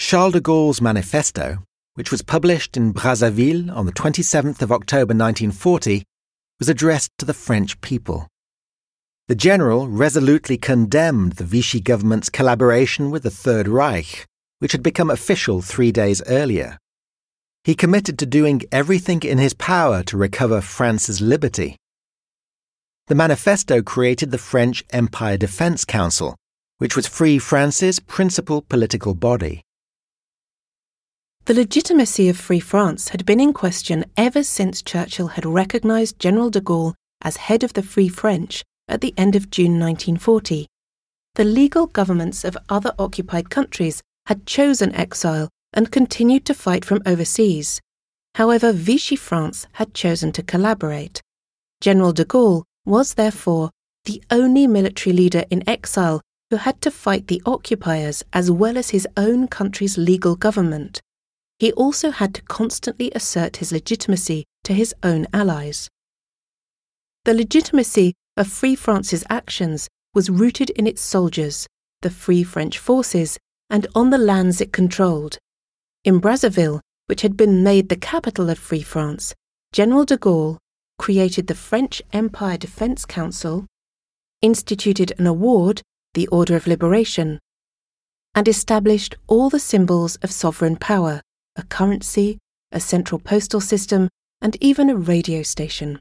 Charles de Gaulle's manifesto, which was published in Brazzaville on the 27th of October 1940, was addressed to the French people. The general resolutely condemned the Vichy government's collaboration with the Third Reich, which had become official three days earlier. He committed to doing everything in his power to recover France's liberty. The manifesto created the French Empire Defense Council, which was Free France's principal political body. The legitimacy of Free France had been in question ever since Churchill had recognised General de Gaulle as head of the Free French at the end of June 1940. The legal governments of other occupied countries had chosen exile and continued to fight from overseas. However, Vichy France had chosen to collaborate. General de Gaulle was therefore the only military leader in exile who had to fight the occupiers as well as his own country's legal government he also had to constantly assert his legitimacy to his own allies. The legitimacy of Free France's actions was rooted in its soldiers, the Free French forces, and on the lands it controlled. In Brazzaville, which had been made the capital of Free France, General de Gaulle created the French Empire Defense Council, instituted an award, the Order of Liberation, and established all the symbols of sovereign power a currency, a central postal system, and even a radio station.